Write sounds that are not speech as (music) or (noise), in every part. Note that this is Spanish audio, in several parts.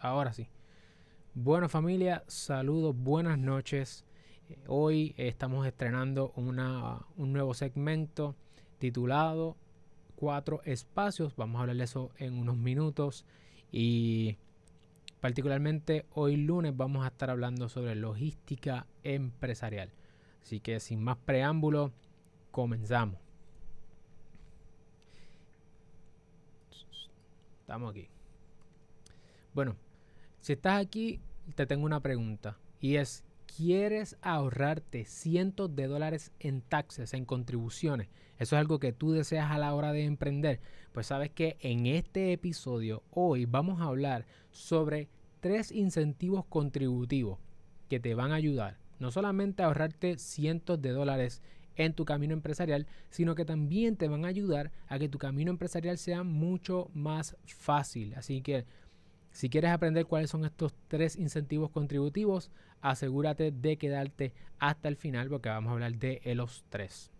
Ahora sí. Bueno familia, saludos, buenas noches. Eh, hoy estamos estrenando un nuevo segmento titulado Cuatro Espacios. Vamos a hablar de eso en unos minutos. Y particularmente hoy lunes vamos a estar hablando sobre logística empresarial. Así que sin más preámbulo, comenzamos. Estamos aquí. Bueno, si estás aquí, te tengo una pregunta. Y es, ¿quieres ahorrarte cientos de dólares en taxes, en contribuciones? Eso es algo que tú deseas a la hora de emprender. Pues sabes que en este episodio, hoy vamos a hablar sobre tres incentivos contributivos que te van a ayudar no solamente a ahorrarte cientos de dólares en tu camino empresarial, sino que también te van a ayudar a que tu camino empresarial sea mucho más fácil. Así que si quieres aprender cuáles son estos tres incentivos contributivos, asegúrate de quedarte hasta el final porque vamos a hablar de los tres.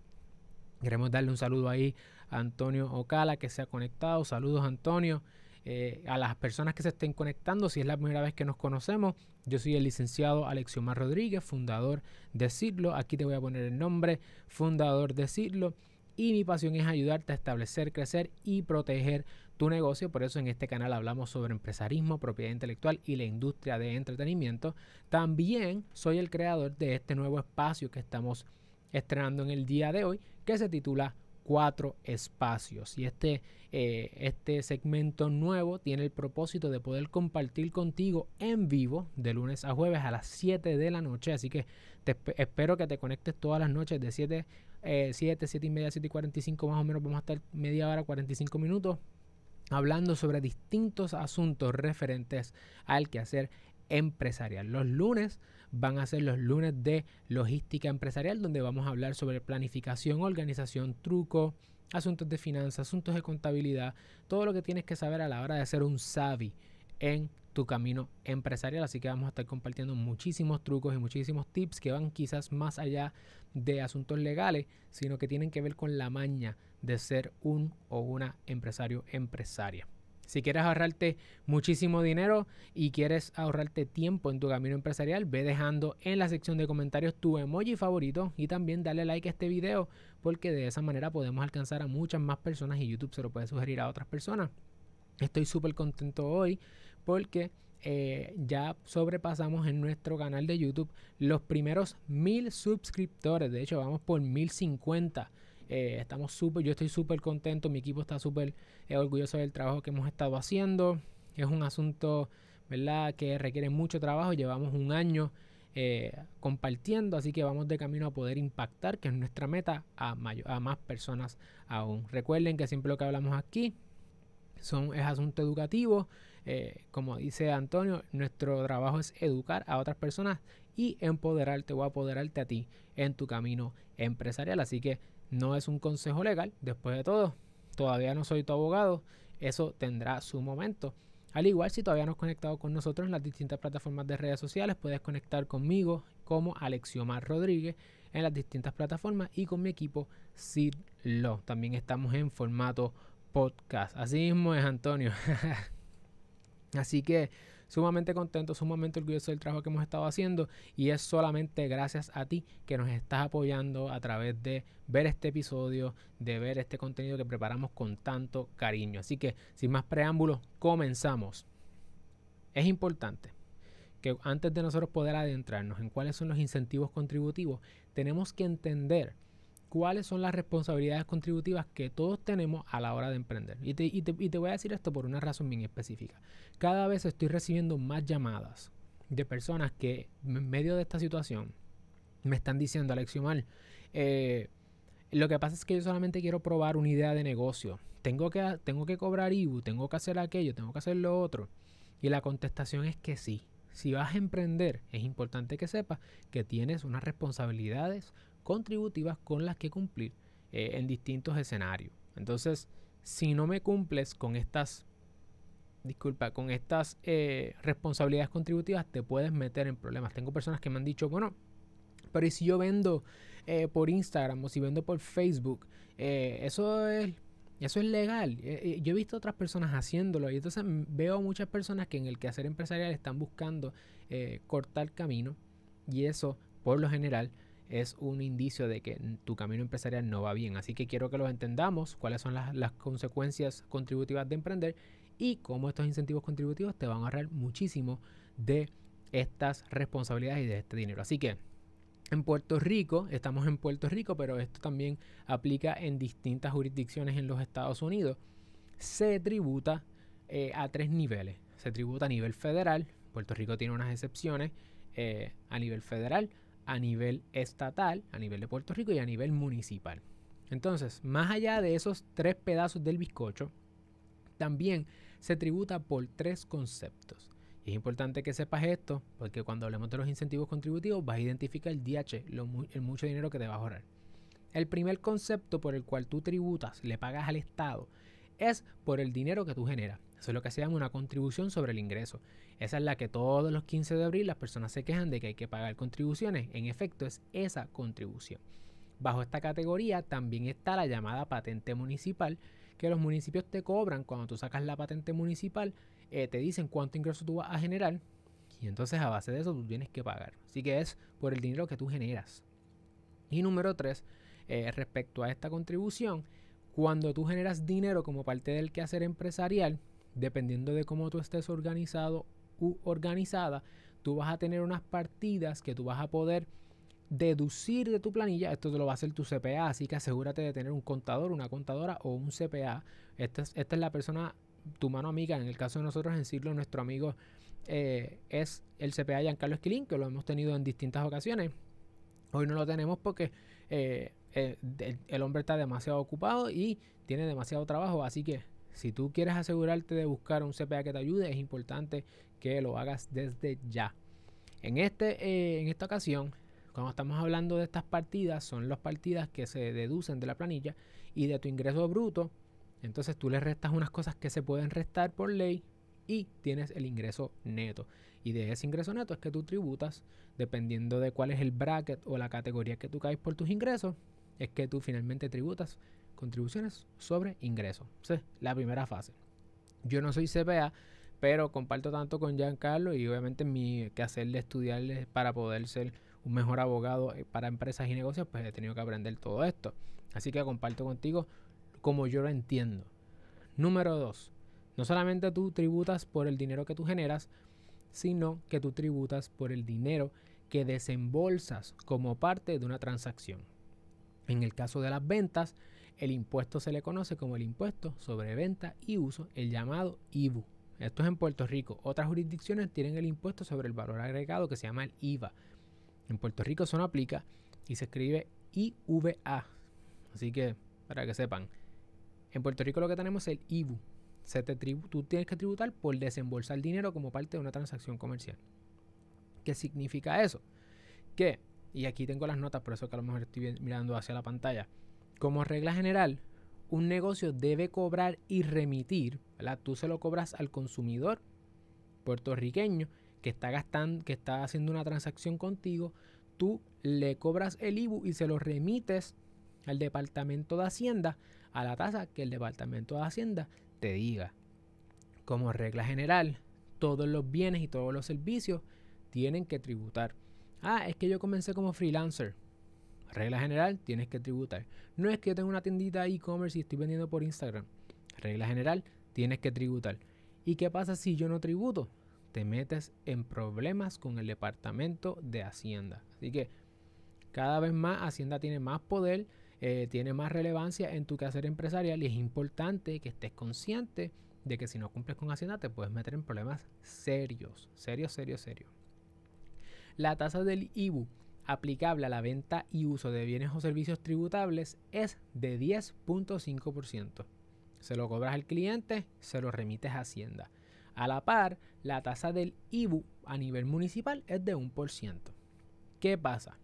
Queremos darle un saludo ahí a Antonio Ocala que se ha conectado. Saludos Antonio. Eh, a las personas que se estén conectando, si es la primera vez que nos conocemos, yo soy el licenciado Alexiomar Rodríguez, fundador de Cirlo. Aquí te voy a poner el nombre, fundador de Cirlo. Y mi pasión es ayudarte a establecer, crecer y proteger tu negocio. Por eso en este canal hablamos sobre empresarismo, propiedad intelectual y la industria de entretenimiento. También soy el creador de este nuevo espacio que estamos estrenando en el día de hoy, que se titula cuatro espacios. Y este, eh, este segmento nuevo tiene el propósito de poder compartir contigo en vivo de lunes a jueves a las 7 de la noche. Así que te espero que te conectes todas las noches de 7, eh, 7, 7 y media, 7 y 45 más o menos. Vamos a estar media hora, 45 minutos hablando sobre distintos asuntos referentes al quehacer empresarial. Los lunes van a ser los lunes de logística empresarial, donde vamos a hablar sobre planificación, organización, truco, asuntos de finanzas, asuntos de contabilidad, todo lo que tienes que saber a la hora de ser un savvy en tu camino empresarial. Así que vamos a estar compartiendo muchísimos trucos y muchísimos tips que van quizás más allá de asuntos legales, sino que tienen que ver con la maña de ser un o una empresario empresaria. Si quieres ahorrarte muchísimo dinero y quieres ahorrarte tiempo en tu camino empresarial, ve dejando en la sección de comentarios tu emoji favorito y también dale like a este video porque de esa manera podemos alcanzar a muchas más personas y YouTube se lo puede sugerir a otras personas. Estoy súper contento hoy porque eh, ya sobrepasamos en nuestro canal de YouTube los primeros mil suscriptores. De hecho, vamos por 1050 eh, estamos súper, yo estoy súper contento, mi equipo está súper eh, orgulloso del trabajo que hemos estado haciendo. Es un asunto, ¿verdad?, que requiere mucho trabajo. Llevamos un año eh, compartiendo, así que vamos de camino a poder impactar, que es nuestra meta, a, a más personas aún. Recuerden que siempre lo que hablamos aquí son, es asunto educativo. como dice Antonio, nuestro trabajo es educar a otras personas y empoderarte o apoderarte a ti en tu camino empresarial. Así que no es un consejo legal, después de todo, todavía no soy tu abogado, eso tendrá su momento. Al igual, si todavía no has conectado con nosotros en las distintas plataformas de redes sociales, puedes conectar conmigo como Alexiomar Rodríguez en las distintas plataformas y con mi equipo Cirlo. También estamos en formato podcast. Así mismo es Antonio. (laughs) Así que sumamente contento, sumamente orgulloso del trabajo que hemos estado haciendo y es solamente gracias a ti que nos estás apoyando a través de ver este episodio, de ver este contenido que preparamos con tanto cariño. Así que sin más preámbulos, comenzamos. Es importante que antes de nosotros poder adentrarnos en cuáles son los incentivos contributivos, tenemos que entender cuáles son las responsabilidades contributivas que todos tenemos a la hora de emprender. Y te, voy a decir esto por una razón bien específica. Cada vez estoy recibiendo más llamadas de personas que en medio de esta situación me están diciendo, Alexiomar, eh, lo que pasa es que yo solamente quiero probar una idea de negocio. Tengo que, tengo que cobrar IBU, tengo que hacer aquello, tengo que hacer lo otro. Y la contestación es que sí. Si vas a emprender, es importante que sepas que tienes unas responsabilidades contributivas con las que cumplir eh, en distintos escenarios. Entonces, si no me cumples con estas, disculpa, con estas eh, responsabilidades contributivas, te puedes meter en problemas. Tengo personas que me han dicho, bueno, pero ¿y si yo vendo eh, por Instagram o si vendo por Facebook? eso es Eso es legal. Yo he visto otras personas haciéndolo y entonces veo muchas personas que en el quehacer empresarial están buscando cortar camino y eso, por lo general, es un indicio de que tu camino empresarial no va bien. Así que quiero que lo entendamos, cuáles son las, las consecuencias contributivas de emprender y cómo estos incentivos contributivos te van a ahorrar muchísimo de estas responsabilidades y de este dinero. Así que en Puerto Rico, estamos en Puerto Rico, pero esto también aplica en distintas jurisdicciones en los Estados Unidos, se tributa eh, a tres niveles. Se tributa a nivel federal, Puerto Rico tiene unas excepciones, eh, a nivel federal, a nivel estatal, a nivel de Puerto Rico y a nivel municipal. Entonces, más allá de esos tres pedazos del bizcocho, también se tributa por tres conceptos. Y es importante que sepas esto, porque cuando hablemos de los incentivos contributivos vas a identificar el DH, el mucho dinero que te va a ahorrar. El primer concepto por el cual tú tributas, le pagas al Estado, es por el dinero que tú generas. Eso es lo que se llama una contribución sobre el ingreso. Esa es la que todos los 15 de abril las personas se quejan de que hay que pagar contribuciones. En efecto, es esa contribución. Bajo esta categoría también está la llamada patente municipal, que los municipios te cobran cuando tú sacas la patente municipal eh, te dicen cuánto ingreso tú vas a generar y entonces a base de eso tú tienes que pagar. Así que es por el dinero que tú generas. Y número tres, eh, respecto a esta contribución, cuando tú generas dinero como parte del quehacer empresarial, dependiendo de cómo tú estés organizado u organizada, tú vas a tener unas partidas que tú vas a poder deducir de tu planilla. Esto te lo va a hacer tu CPA, así que asegúrate de tener un contador, una contadora o un CPA. Esta es, esta es la persona tu mano amiga, en el caso de nosotros en Siglo, nuestro amigo eh, es el CPA Giancarlo Esquilín, que lo hemos tenido en distintas ocasiones. Hoy no lo tenemos porque eh, eh, el, hombre está demasiado ocupado y tiene demasiado trabajo, así que si tú quieres asegurarte de buscar un CPA que te ayude, es importante que lo hagas desde ya. En, este, en esta ocasión, cuando estamos hablando de estas partidas, son las partidas que se deducen de la planilla y de tu ingreso bruto entonces tú le restas unas cosas que se pueden restar por ley y tienes el ingreso neto. Y de ese ingreso neto es que tú tributas, dependiendo de cuál es el bracket o la categoría que tú caes por tus ingresos, es que tú finalmente tributas contribuciones sobre ingresos. La primera fase. Yo no soy CPA, pero comparto tanto con Giancarlo y obviamente mi que hacerle estudiarle para poder ser un mejor abogado eh, para empresas y negocios, pues he tenido que aprender todo esto. Así que comparto contigo como yo lo entiendo. Número dos, no solamente tú tributas por el dinero que tú generas, sino que tú tributas por el dinero que desembolsas como parte de una transacción. En el caso de las ventas, el impuesto se le conoce como el impuesto sobre venta y uso, el llamado IBU. Esto es en Puerto Rico. Otras jurisdicciones tienen el impuesto sobre el valor agregado que se llama el IVA. En Puerto Rico eso no aplica y se escribe IVA. Así que, para que sepan, en Puerto Rico lo que tenemos es el IBU. Tú tienes que tributar por desembolsar dinero como parte de una transacción comercial. ¿Qué significa eso? Que, y aquí tengo las notas, por eso que a lo mejor estoy mirando hacia la pantalla. Como regla general, un negocio debe cobrar y remitir. Tú se lo cobras al consumidor puertorriqueño que está gastando, que está haciendo una transacción contigo, tú le cobras el IBU y se lo remites al Departamento de Hacienda a la tasa que el Departamento de Hacienda te diga. Como regla general, todos los bienes y todos los servicios tienen que tributar. Ah, es que yo comencé como freelancer. Regla general, tienes que tributar. No es que yo tenga una tiendita e-commerce y estoy vendiendo por Instagram. Regla general, tienes que tributar. ¿Y qué pasa si yo no tributo? Te metes en problemas con el Departamento de Hacienda. Así que cada vez más Hacienda tiene más poder eh, tiene más relevancia en tu quehacer empresarial y es importante que estés consciente de que si no cumples con Hacienda te puedes meter en problemas serios, serios, serios, serios. La tasa del IBU aplicable a la venta y uso de bienes o servicios tributables es de 10.5%. Se lo cobras al cliente, se lo remites a Hacienda. A la par, la tasa del IBU a nivel municipal es de 1%. ¿Qué pasa?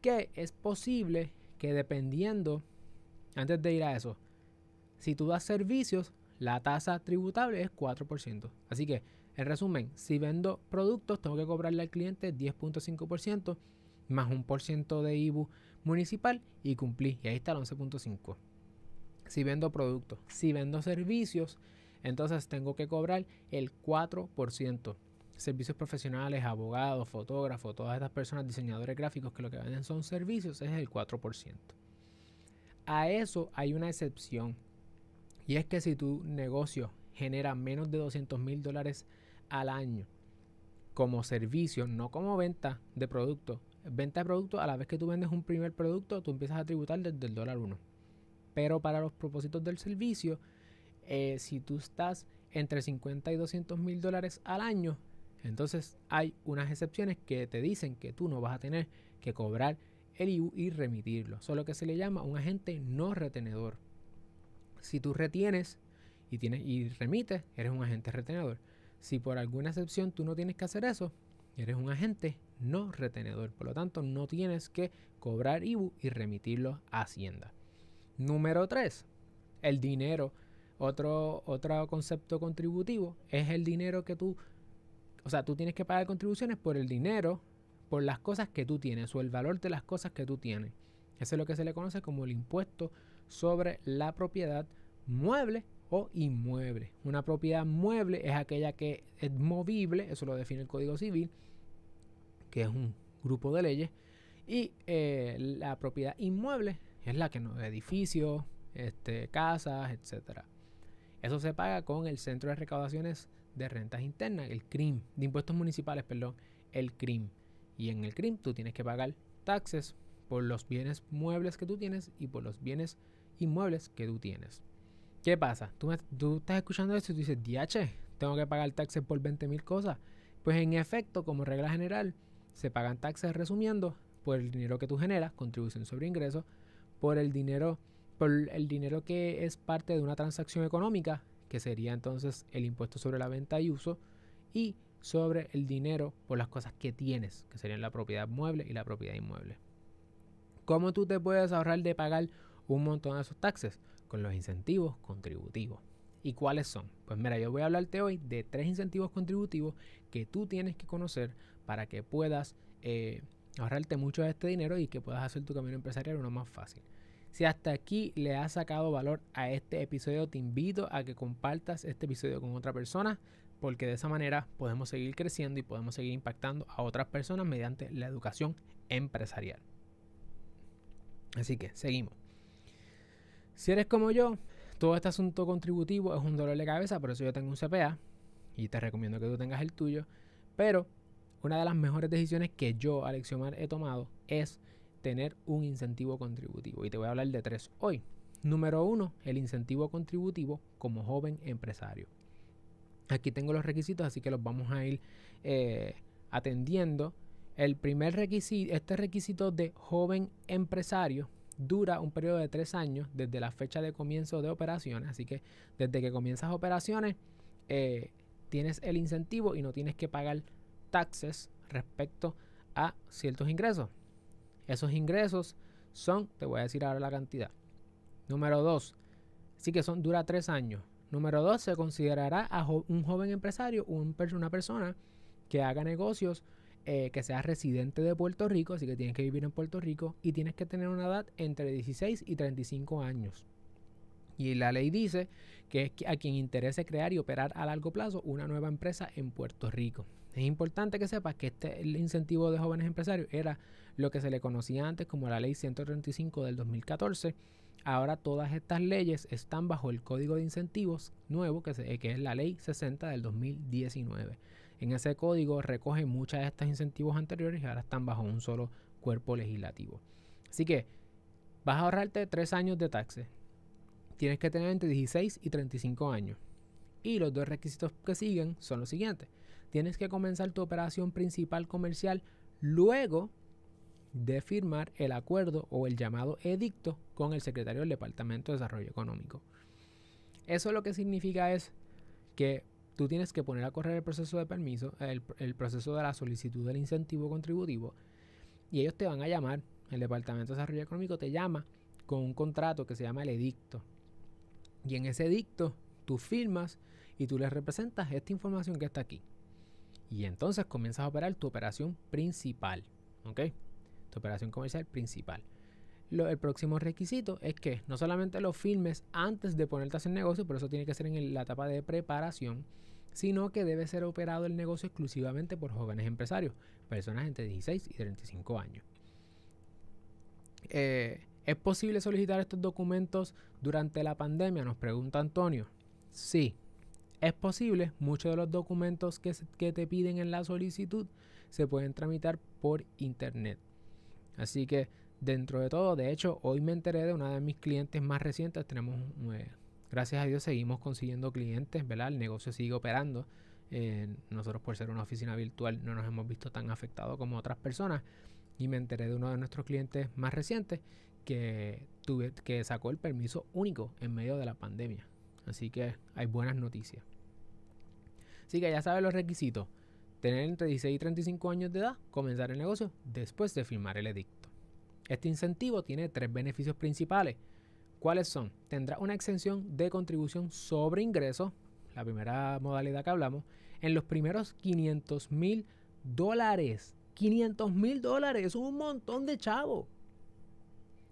Que es posible que dependiendo, antes de ir a eso, si tú das servicios, la tasa tributable es 4%. Así que, en resumen, si vendo productos, tengo que cobrarle al cliente 10.5% más un por ciento de IBU municipal y cumplí. Y ahí está el 11.5. Si vendo productos, si vendo servicios, entonces tengo que cobrar el 4%. Servicios profesionales, abogados, fotógrafos, todas estas personas, diseñadores gráficos que lo que venden son servicios, es el 4%. A eso hay una excepción. Y es que si tu negocio genera menos de 200 mil dólares al año como servicio, no como venta de producto. Venta de producto, a la vez que tú vendes un primer producto, tú empiezas a tributar desde el dólar 1. Pero para los propósitos del servicio, eh, si tú estás entre 50 y 200 mil dólares al año, entonces hay unas excepciones que te dicen que tú no vas a tener que cobrar el IU y remitirlo. Solo que se le llama un agente no retenedor. Si tú retienes y, tienes, y remites, eres un agente retenedor. Si por alguna excepción tú no tienes que hacer eso, eres un agente no retenedor. Por lo tanto, no tienes que cobrar IBU y remitirlo a Hacienda. Número 3. El dinero. Otro, otro concepto contributivo es el dinero que tú, o sea, tú tienes que pagar contribuciones por el dinero, por las cosas que tú tienes o el valor de las cosas que tú tienes. Eso es lo que se le conoce como el impuesto sobre la propiedad mueble o inmueble. Una propiedad mueble es aquella que es movible, eso lo define el Código Civil, que es un grupo de leyes, y eh, la propiedad inmueble es la que no, edificios, este, casas, etcétera. Eso se paga con el Centro de Recaudaciones de Rentas Internas, el CRIM, de impuestos municipales, perdón, el CRIM. Y en el CRIM tú tienes que pagar taxes por los bienes muebles que tú tienes y por los bienes inmuebles que tú tienes. ¿Qué pasa? Tú, tú estás escuchando esto y tú dices, DH, tengo que pagar taxes por 20 mil cosas. Pues en efecto, como regla general, se pagan taxes resumiendo por el dinero que tú generas, contribución sobre ingresos, por el dinero, por el dinero que es parte de una transacción económica, que sería entonces el impuesto sobre la venta y uso, y sobre el dinero por las cosas que tienes, que serían la propiedad mueble y la propiedad inmueble. ¿Cómo tú te puedes ahorrar de pagar un montón de esos taxes? Con los incentivos contributivos. ¿Y cuáles son? Pues mira, yo voy a hablarte hoy de tres incentivos contributivos que tú tienes que conocer para que puedas eh, ahorrarte mucho de este dinero y que puedas hacer tu camino empresarial uno más fácil. Si hasta aquí le has sacado valor a este episodio, te invito a que compartas este episodio con otra persona, porque de esa manera podemos seguir creciendo y podemos seguir impactando a otras personas mediante la educación empresarial. Así que seguimos. Si eres como yo, todo este asunto contributivo es un dolor de cabeza, por eso yo tengo un CPA y te recomiendo que tú tengas el tuyo. Pero una de las mejores decisiones que yo, Alexiomar, he tomado es tener un incentivo contributivo. Y te voy a hablar de tres hoy. Número uno, el incentivo contributivo como joven empresario. Aquí tengo los requisitos, así que los vamos a ir eh, atendiendo. El primer requisito, este requisito de joven empresario dura un periodo de tres años desde la fecha de comienzo de operaciones. Así que desde que comienzas operaciones, eh, tienes el incentivo y no tienes que pagar taxes respecto a ciertos ingresos. Esos ingresos son, te voy a decir ahora la cantidad. Número dos, sí que son, dura tres años. Número dos, se considerará a un joven empresario, un, una persona que haga negocios eh, que seas residente de Puerto Rico, así que tienes que vivir en Puerto Rico y tienes que tener una edad entre 16 y 35 años. Y la ley dice que es a quien interese crear y operar a largo plazo una nueva empresa en Puerto Rico. Es importante que sepas que este el incentivo de jóvenes empresarios era lo que se le conocía antes como la ley 135 del 2014. Ahora todas estas leyes están bajo el código de incentivos nuevo que, que es la ley 60 del 2019. En ese código recoge muchas de estos incentivos anteriores y ahora están bajo un solo cuerpo legislativo. Así que vas a ahorrarte tres años de taxes. Tienes que tener entre 16 y 35 años. Y los dos requisitos que siguen son los siguientes. Tienes que comenzar tu operación principal comercial luego de firmar el acuerdo o el llamado edicto con el secretario del Departamento de Desarrollo Económico. Eso lo que significa es que tú tienes que poner a correr el proceso de permiso, el, proceso de la solicitud del incentivo contributivo, y ellos te van a llamar, el Departamento de Desarrollo Económico te llama con un contrato que se llama el edicto. Y en ese edicto tú firmas y tú les representas esta información que está aquí. Y entonces comienzas a operar tu operación principal. ¿Ok? Tu operación comercial principal. el próximo requisito es que no solamente lo filmes antes de ponerte a hacer negocio, por eso tiene que ser en la etapa de preparación, sino que debe ser operado el negocio exclusivamente por jóvenes empresarios, personas entre 16 y 35 años. Eh, ¿Es posible solicitar estos documentos durante la pandemia? Nos pregunta Antonio. Sí, es posible. Muchos de los documentos que, te piden en la solicitud se pueden tramitar por internet. Así que dentro de todo, de hecho, hoy me enteré de una de mis clientes más recientes. Tenemos, eh, gracias a Dios, seguimos consiguiendo clientes, ¿verdad? El negocio sigue operando. Eh, nosotros por ser una oficina virtual no nos hemos visto tan afectados como otras personas. Y me enteré de uno de nuestros clientes más recientes que, tuve, que sacó el permiso único en medio de la pandemia. Así que hay buenas noticias. Así que ya sabes los requisitos. Tener entre 16 y 35 años de edad, comenzar el negocio después de firmar el edicto. Este incentivo tiene tres beneficios principales. ¿Cuáles son? Tendrá una exención de contribución sobre ingresos, la primera modalidad que hablamos, en los primeros 500 mil dólares. 500 mil dólares, es un montón de chavo.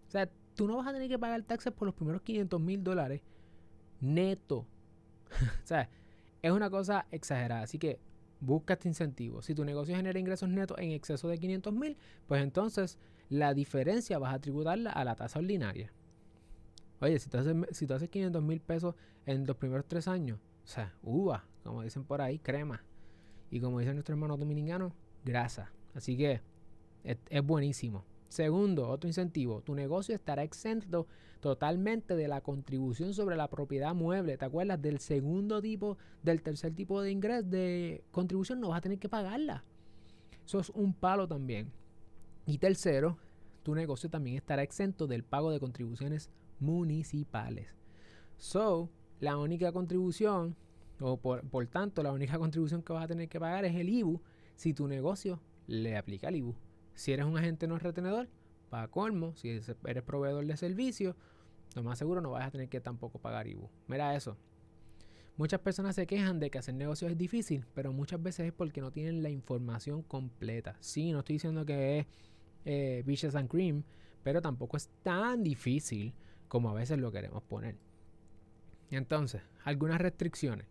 O sea, tú no vas a tener que pagar taxes por los primeros 500 mil dólares neto. (laughs) o sea, es una cosa exagerada. Así que busca este incentivo. Si tu negocio genera ingresos netos en exceso de 500 mil, pues entonces la diferencia vas a tributarla a la tasa ordinaria. Oye, si tú haces, si tú haces 500 mil pesos en los primeros tres años, o sea, uva, como dicen por ahí, crema. Y como dice nuestro hermano dominicano, grasa. Así que es buenísimo. Segundo, otro incentivo, tu negocio estará exento totalmente de la contribución sobre la propiedad mueble. ¿Te acuerdas del segundo tipo, del tercer tipo de ingreso de contribución? No vas a tener que pagarla. Eso es un palo también. Y tercero, tu negocio también estará exento del pago de contribuciones municipales. So, la única contribución, o por, por tanto, la única (laughs) contribución que vas a tener que pagar es el IBU si tu negocio le aplica el IBU. Si eres un agente no retenedor, para colmo, si eres proveedor de servicio, lo más seguro no vas a tener que tampoco pagar IBU. Mira eso. Muchas personas se quejan de que hacer negocios es difícil, pero muchas veces es porque no tienen la información completa. Sí, no estoy diciendo que es eh, and Cream, pero tampoco es tan difícil como a veces lo queremos poner. Entonces, algunas restricciones.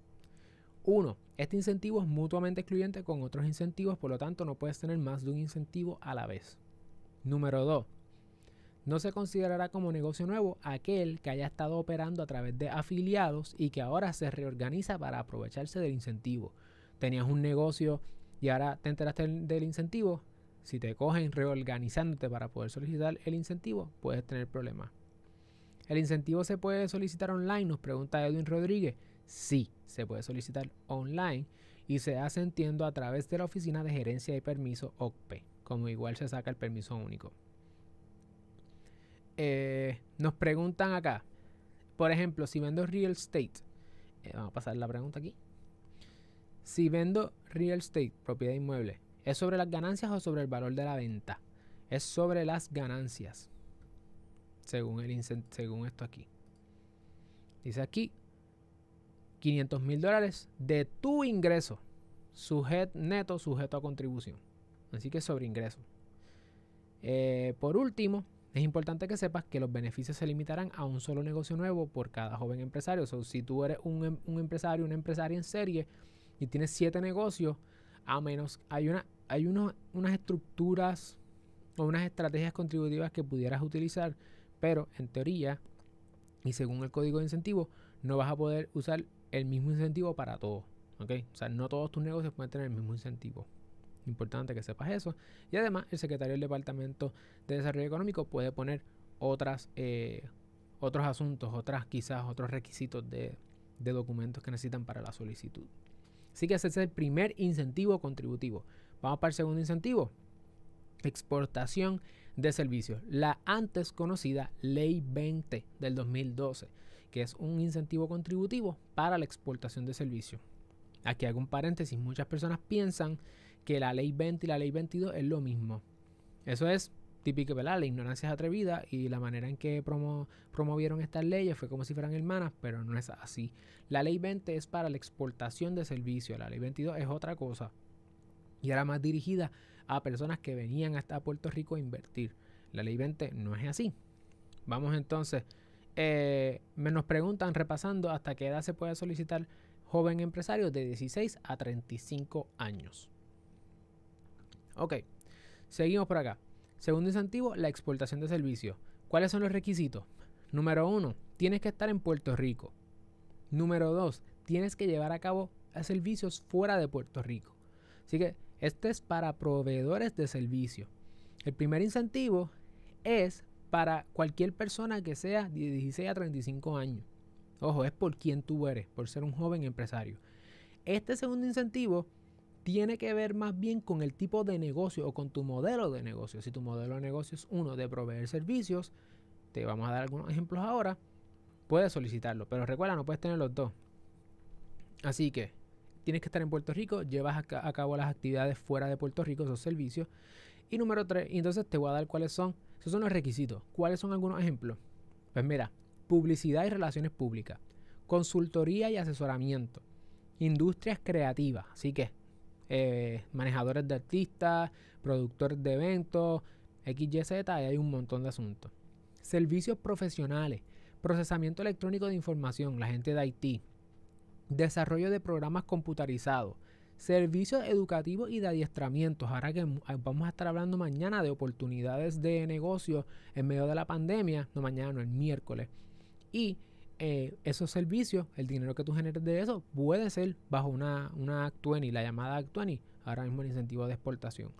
Uno, este incentivo es mutuamente excluyente con otros incentivos, por lo tanto no puedes tener más de un incentivo a la vez. Número 2. No se considerará como negocio nuevo aquel que haya estado operando a través de afiliados y que ahora se reorganiza para aprovecharse del incentivo. Tenías un negocio y ahora te enteraste del incentivo. Si te cogen reorganizándote para poder solicitar el incentivo, puedes tener problemas. ¿El incentivo se puede solicitar online? Nos pregunta Edwin Rodríguez. Sí, se puede solicitar online y se hace, entiendo, a través de la Oficina de Gerencia y Permiso OCPE, como igual se saca el permiso único. Eh, nos preguntan acá, por ejemplo, si vendo real estate, eh, vamos a pasar la pregunta aquí. Si vendo real estate, propiedad inmueble, ¿es sobre las ganancias o sobre el valor de la venta? Es sobre las ganancias, según, el según esto aquí. Dice aquí, 500 mil dólares de tu ingreso, sujeto, neto sujeto a contribución. Así que sobre ingreso. Eh, por último, es importante que sepas que los beneficios se limitarán a un solo negocio nuevo por cada joven empresario. O si tú eres un, em, un, empresario, una empresaria en serie y tienes siete negocios, a menos hay, una, hay unas estructuras o unas estrategias contributivas que pudieras utilizar, pero en teoría y según el código de incentivo, no vas a poder usar el mismo incentivo para todos. ¿ok? O sea, no todos tus negocios pueden tener el mismo incentivo. Importante que sepas eso. Y además, el secretario del Departamento de Desarrollo Económico puede poner otras, eh, otros asuntos, otras quizás otros requisitos de, de documentos que necesitan para la solicitud. Así que ese es el primer incentivo contributivo. Vamos para el segundo incentivo. Exportación de servicios. La antes conocida Ley 20 del 2012 que es un incentivo contributivo para la exportación de servicios. Aquí hago un paréntesis, muchas personas piensan que la ley 20 y la ley 22 es lo mismo. Eso es típico, ¿verdad? La ignorancia es atrevida y la manera en que promovieron estas leyes fue como si fueran hermanas, pero no es así. La ley 20 es para la exportación de servicios, la ley 22 es otra cosa y era más dirigida a personas que venían hasta Puerto Rico a invertir. La ley 20 no es así. Vamos entonces, eh, me nos preguntan repasando hasta qué edad se puede solicitar joven empresario de 16 a 35 años. Ok, seguimos por acá. Segundo incentivo, la exportación de servicios. ¿Cuáles son los requisitos? Número uno, tienes que estar en Puerto Rico. Número dos, tienes que llevar a cabo servicios fuera de Puerto Rico. Así que este es para proveedores de servicios. El primer incentivo es para cualquier persona que sea de 16 a 35 años. Ojo, es por quien tú eres, por ser un joven empresario. Este segundo incentivo tiene que ver más bien con el tipo de negocio o con tu modelo de negocio. Si tu modelo de negocio es uno de proveer servicios, te vamos a dar algunos ejemplos ahora, puedes solicitarlo. Pero recuerda, no puedes tener los dos. Así que tienes que estar en Puerto Rico, llevas a, cabo las actividades fuera de Puerto Rico, esos servicios. Y número tres, y entonces te voy a dar cuáles son, esos son los requisitos. ¿Cuáles son algunos ejemplos? Pues mira, publicidad y relaciones públicas, consultoría y asesoramiento, industrias creativas, así que eh, manejadores de artistas, productores de eventos, XYZ, hay un montón de asuntos. Servicios profesionales, procesamiento electrónico de información, la gente de IT, desarrollo de programas computarizados, servicios educativos y de adiestramientos. Ahora que vamos a estar hablando mañana de oportunidades de negocio en medio de la pandemia, no mañana, no el miércoles. Y eh, esos servicios, el dinero que tú generes de eso, puede ser bajo una, una Act 20, la llamada Act 20, ahora mismo el incentivo de exportación.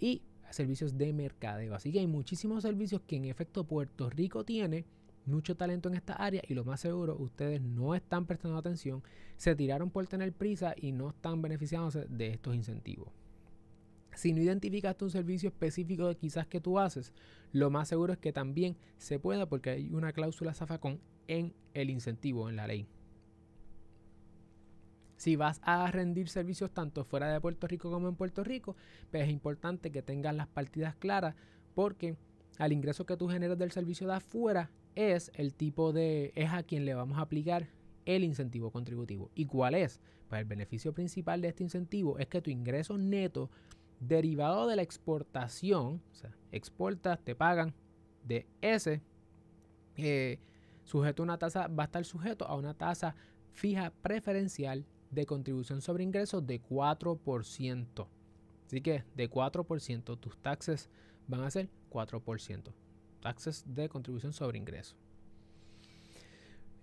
Y servicios de mercadeo. Así que hay muchísimos servicios que en efecto Puerto Rico tiene mucho talento en esta área y lo más seguro, ustedes no están prestando atención, se tiraron por tener prisa y no están beneficiándose de estos incentivos. Si no identificaste un servicio específico de quizás que tú haces, lo más seguro es que también se pueda porque hay una cláusula zafacón en el incentivo, en la ley. Si vas a rendir servicios tanto fuera de Puerto Rico como en Puerto Rico, pues es importante que tengas las partidas claras porque al ingreso que tú generas del servicio de afuera es el tipo de, es a quien le vamos a aplicar el incentivo contributivo. ¿Y cuál es? Pues el beneficio principal de este incentivo es que tu ingreso neto derivado de la exportación, o sea, exportas, te pagan de ese, eh, sujeto a una tasa, va a estar sujeto a una tasa fija preferencial de contribución sobre ingresos de 4%. Así que de 4% tus taxes van a ser 4% taxes de contribución sobre ingreso.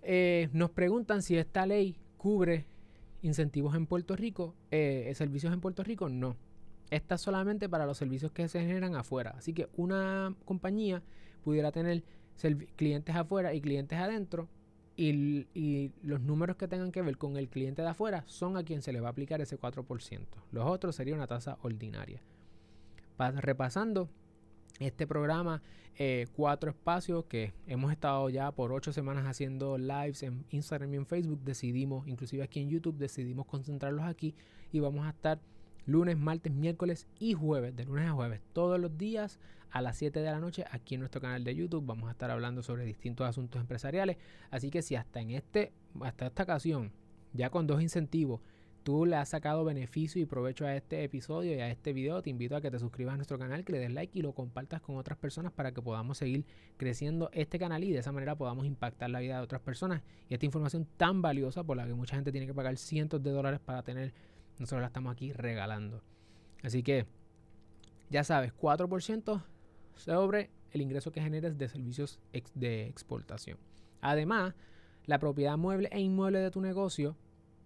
Eh, nos preguntan si esta ley cubre incentivos en Puerto Rico, eh, servicios en Puerto Rico, no. Esta es solamente para los servicios que se generan afuera. Así que una compañía pudiera tener clientes afuera y clientes adentro y, y, los números que tengan que ver con el cliente de afuera son a quien se le va a aplicar ese 4%. Los otros sería una tasa ordinaria. repasando, este programa, eh, cuatro espacios que hemos estado ya por ocho semanas haciendo lives en Instagram y en Facebook, decidimos, inclusive aquí en YouTube, decidimos concentrarlos aquí y vamos a estar lunes, martes, miércoles y jueves, de lunes a jueves, todos los días a las 7 de la noche aquí en nuestro canal de YouTube. Vamos a estar hablando sobre distintos asuntos empresariales. Así que si hasta en este, hasta esta ocasión, ya con dos incentivos, tú le has sacado beneficio y provecho a este episodio y a este video, te invito a que te suscribas a nuestro canal, que le des like y lo compartas con otras personas para que podamos seguir creciendo este canal y de esa manera podamos impactar la vida de otras personas. Y esta información tan valiosa por la que mucha gente tiene que pagar cientos de dólares para tener, nosotros la estamos aquí regalando. Así que, ya sabes, 4% sobre el ingreso que generes de servicios de exportación. Además, la propiedad mueble e inmueble de tu negocio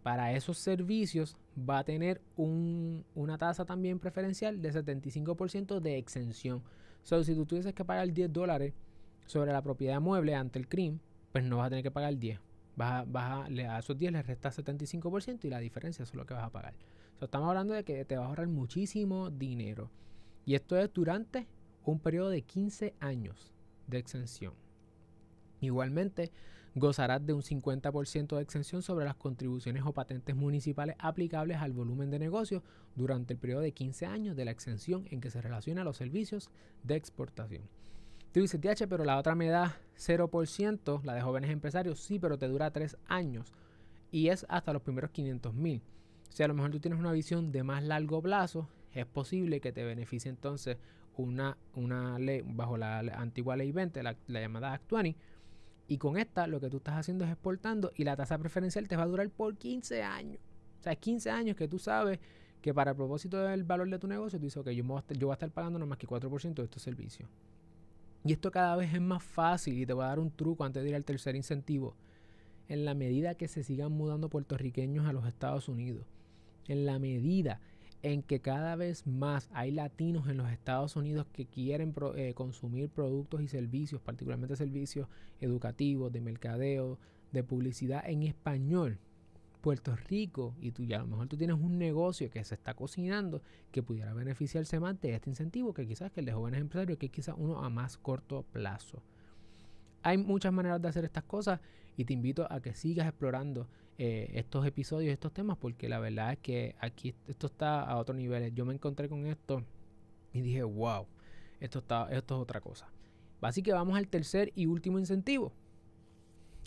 para esos servicios va a tener una tasa también preferencial de 75% de exención. So, si tú tuvieses que pagar 10 dólares sobre la propiedad mueble ante el CRIM, pues no vas a tener que pagar 10. Vas a, a, esos 10 les resta 75% y la diferencia es lo que vas a pagar. estamos hablando de que te vas a ahorrar muchísimo dinero. Y esto es durante un periodo de 15 años de exención. Igualmente, gozarás de un 50% de exención sobre las contribuciones o patentes municipales aplicables al volumen de negocio durante el periodo de 15 años de la exención en que se relaciona los servicios de exportación. Tú dices, TH, pero la otra me da 0%, la de jóvenes empresarios, sí, pero te dura 3 años y es hasta los primeros 500 mil. Si a lo mejor tú tienes una visión de más largo plazo, es posible que te beneficie entonces una, una ley, bajo la, antigua ley 20, la, llamada Act 20, y con esta lo que tú estás haciendo es exportando y la tasa preferencial te va a durar por 15 años. O sea, 15 años que tú sabes que para el propósito del valor de tu negocio, tú dices, ok, yo, voy a estar, yo voy a estar pagando no más que 4% de estos servicios. Y esto cada vez es más fácil y te voy a dar un truco antes de ir al tercer incentivo. En la medida que se sigan mudando puertorriqueños a los Estados Unidos, en la medida en que cada vez más hay latinos en los Estados Unidos que quieren eh, consumir productos y servicios, particularmente servicios educativos, de mercadeo, de publicidad en español. Puerto Rico y tú ya a lo mejor tú tienes un negocio que se está cocinando que pudiera beneficiarse más de este incentivo que quizás que el de jóvenes empresarios que quizás uno a más corto plazo. Hay muchas maneras de hacer estas cosas y te invito a que sigas explorando eh, estos episodios, estos temas, porque la verdad es que aquí esto está a otro nivel. Yo me encontré con esto y dije, wow, esto, está, esto es otra cosa. Así que vamos al tercer y último incentivo.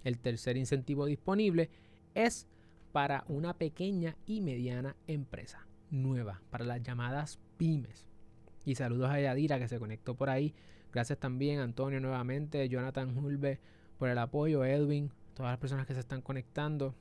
El tercer incentivo disponible es para una pequeña y mediana empresa nueva, para las llamadas pymes. Y saludos a Yadira que se conectó por ahí. Gracias también Antonio nuevamente, Jonathan Hulbe por el apoyo, Edwin, todas las personas que se están conectando.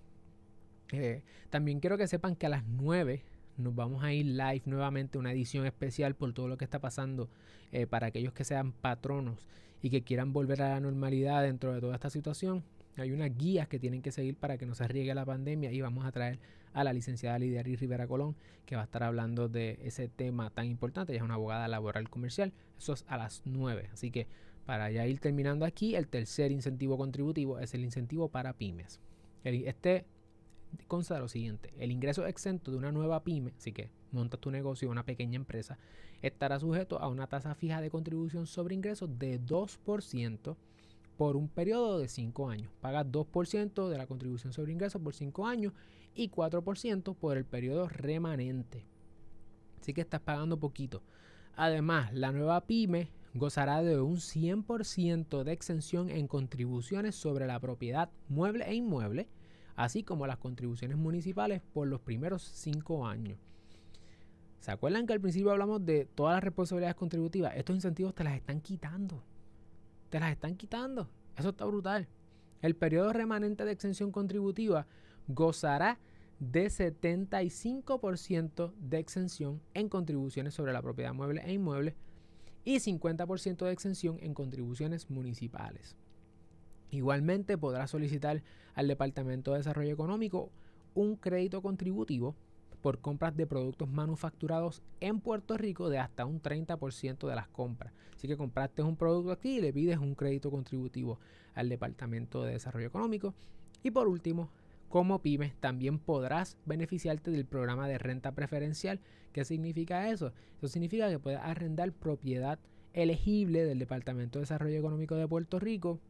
Eh, también quiero que sepan que a las 9 nos vamos a ir live nuevamente, una edición especial por todo lo que está pasando eh, para aquellos que sean patronos y que quieran volver a la normalidad dentro de toda esta situación. Hay unas guías que tienen que seguir para que no se riegue la pandemia y vamos a traer a la licenciada Lidia Rivera Colón que va a estar hablando de ese tema tan importante. Ella es una abogada laboral comercial. Eso es a las 9. Así que para ya ir terminando aquí, el tercer incentivo contributivo es el incentivo para pymes. Este consta lo siguiente, el ingreso exento de una nueva pyme, así que montas tu negocio, una pequeña empresa, estará sujeto a una tasa fija de contribución sobre ingresos de 2% por un periodo de 5 años. Pagas 2% de la contribución sobre ingresos por 5 años y 4% por el periodo remanente. Así que estás pagando poquito. Además, la nueva pyme gozará de un 100% de exención en contribuciones sobre la propiedad mueble e inmueble así como las contribuciones municipales por los primeros cinco años. ¿Se acuerdan que al principio hablamos de todas las responsabilidades contributivas? Estos incentivos te las están quitando. Te las están quitando. Eso está brutal. El periodo remanente de exención contributiva gozará de 75% de exención en contribuciones sobre la propiedad mueble e inmueble y 50% de exención en contribuciones municipales. Igualmente podrá solicitar al Departamento de Desarrollo Económico un crédito contributivo por compras de productos manufacturados en Puerto Rico de hasta un 30% de las compras. Así que compraste un producto aquí y le pides un crédito contributivo al Departamento de Desarrollo Económico. Y por último, como pyme también podrás beneficiarte del programa de renta preferencial. ¿Qué significa eso? Eso significa que puedes arrendar propiedad elegible del Departamento de Desarrollo Económico de Puerto Rico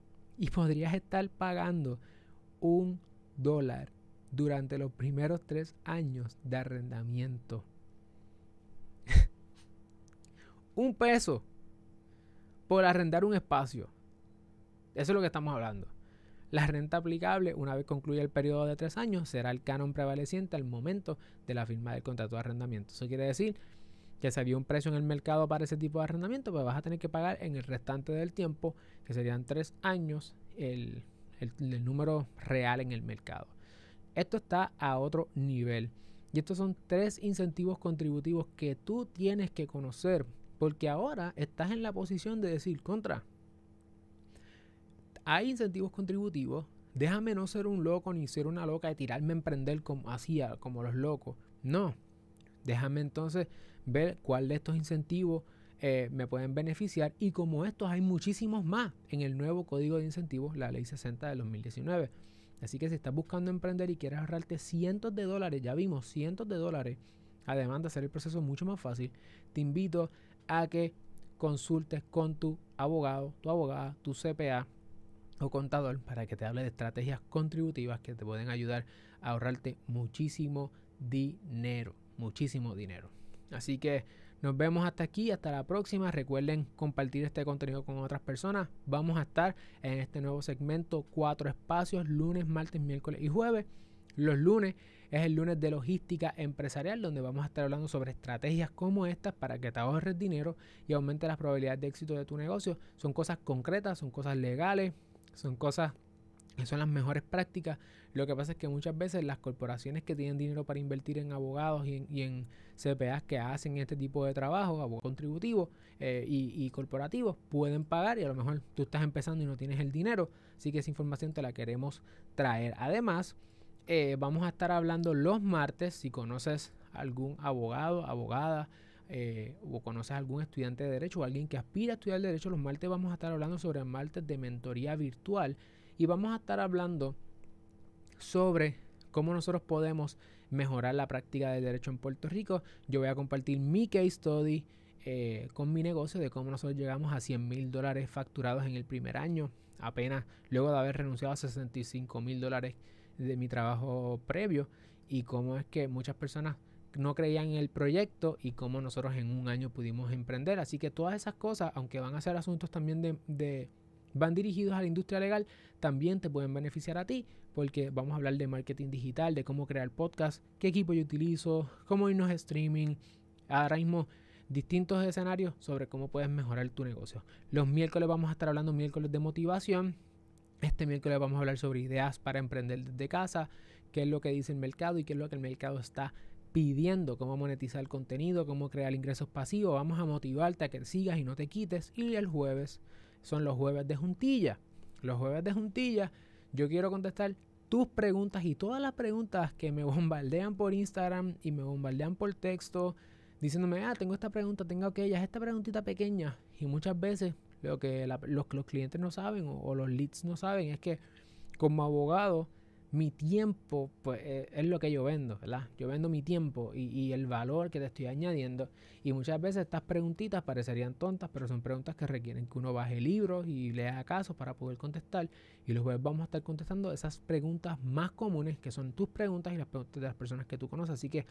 y podrías estar pagando un dólar durante los primeros tres años de arrendamiento. (laughs) un peso por arrendar un espacio. Eso es lo que estamos hablando. La renta aplicable, una vez concluya el periodo de tres años, será el canon prevaleciente al momento de la firma del contrato de arrendamiento. Eso quiere decir que si había un precio en el mercado para ese tipo de arrendamiento, pues vas a tener que pagar en el restante del tiempo, que serían tres años, el, número real en el mercado. Esto está a otro nivel. Y estos son tres incentivos contributivos que tú tienes que conocer. Porque ahora estás en la posición de decir, contra, hay incentivos contributivos. Déjame no ser un loco ni ser una loca de tirarme a emprender como hacía, como los locos. No. Déjame entonces ver cuál de estos incentivos eh, me pueden beneficiar y como estos hay muchísimos más en el nuevo código de incentivos, la ley 60 de 2019. Así que si estás buscando emprender y quieres ahorrarte cientos de dólares, ya vimos cientos de dólares, además de hacer el proceso mucho más fácil, te invito a que consultes con tu abogado, tu abogada, tu CPA o contador para que te hable de estrategias contributivas que te pueden ayudar a ahorrarte muchísimo dinero, muchísimo dinero. Así que nos vemos hasta aquí, hasta la próxima. Recuerden compartir este contenido con otras personas. Vamos a estar en este nuevo segmento, cuatro espacios, lunes, martes, miércoles y jueves. Los lunes es el lunes de logística empresarial, donde vamos a estar hablando sobre estrategias como estas para que te ahorres dinero y aumente las probabilidades de éxito de tu negocio. Son cosas concretas, son cosas legales, son cosas son las mejores prácticas. Lo que pasa es que muchas veces las corporaciones que tienen dinero para invertir en abogados y en, y CPAs que hacen este tipo de trabajo, abogados contributivos eh, y, corporativos, pueden pagar y a lo mejor tú estás empezando y no tienes el dinero. Así que esa información te la queremos traer. Además, eh, vamos a estar hablando los martes, si conoces algún abogado, abogada, eh, o conoces algún estudiante de derecho o alguien que aspira a estudiar derecho, los martes vamos a estar hablando sobre martes de mentoría virtual y vamos a estar hablando sobre cómo nosotros podemos mejorar la práctica del derecho en Puerto Rico. Yo voy a compartir mi case study eh, con mi negocio de cómo nosotros llegamos a 100 mil dólares facturados en el primer año, apenas luego de haber renunciado a 65 mil dólares de mi trabajo previo y cómo es que muchas personas no creían en el proyecto y cómo nosotros en un año pudimos emprender. Así que todas esas cosas, aunque van a ser asuntos también de, van dirigidos a la industria legal, también te pueden beneficiar a ti, porque vamos a hablar de marketing digital, de cómo crear podcast, qué equipo yo utilizo, cómo irnos a streaming, ahora mismo distintos escenarios sobre cómo puedes mejorar tu negocio. Los miércoles vamos a estar hablando miércoles de motivación. Este miércoles vamos a hablar sobre ideas para emprender desde casa, qué es lo que dice el mercado y qué es lo que el mercado está pidiendo, cómo monetizar el contenido, cómo crear ingresos pasivos. Vamos a motivarte a que sigas y no te quites. Y el jueves son los jueves de juntilla. Los jueves de juntilla yo quiero contestar tus preguntas y todas las preguntas que me (laughs) bombardean por Instagram y me bombardean por texto diciéndome, ah, tengo esta pregunta, tengo aquella, es esta preguntita pequeña. Y muchas veces lo que los, los, clientes no saben o, los leads no saben es que como abogado mi tiempo pues eh, es lo que yo vendo, ¿verdad? Yo vendo mi tiempo y, el valor que te estoy añadiendo. Y muchas veces estas preguntitas parecerían tontas, pero son preguntas que requieren que uno baje libros y lea casos para poder contestar. Y los jueves vamos a estar contestando esas preguntas más comunes que son tus preguntas y las preguntas de las personas que tú conoces. Así que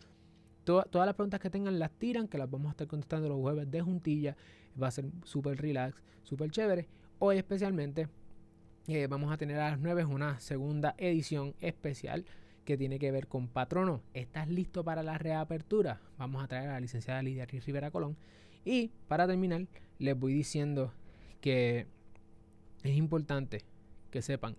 todas las preguntas que tengan las tiran, que las vamos a estar contestando los jueves de juntilla. Va a ser súper relax, súper chévere. Hoy especialmente eh, vamos a tener a las 9 una segunda edición especial que tiene que ver con patrono. ¿Estás listo para la reapertura? Vamos a traer a la licenciada Lidia Rivera Colón. Y para terminar, les voy diciendo que es importante que sepan,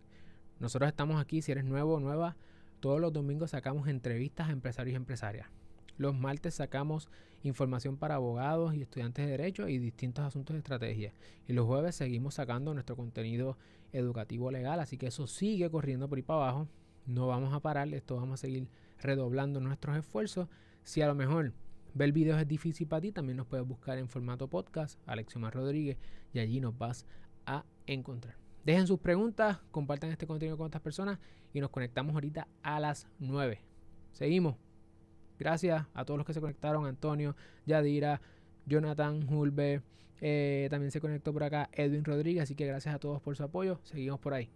nosotros estamos aquí, si eres nuevo o nueva, todos los domingos sacamos entrevistas a empresarios y empresarias. Los martes sacamos información para abogados y estudiantes de derecho y distintos asuntos de estrategia. Y los jueves seguimos sacando nuestro contenido educativo legal, así que eso sigue corriendo por ahí para abajo. No vamos a parar, esto vamos a seguir redoblando nuestros esfuerzos. Si a lo mejor ver videos es difícil para ti, también nos puedes buscar en formato podcast, Alexiomar Rodríguez, y allí nos vas a encontrar. Dejen sus preguntas, compartan este contenido con otras personas y nos conectamos ahorita a las 9. Seguimos. Gracias a todos los que se conectaron, Antonio, Yadira, Jonathan, Hulbe, eh, también se conectó por acá Edwin Rodríguez, así que gracias a todos por su apoyo. Seguimos por ahí.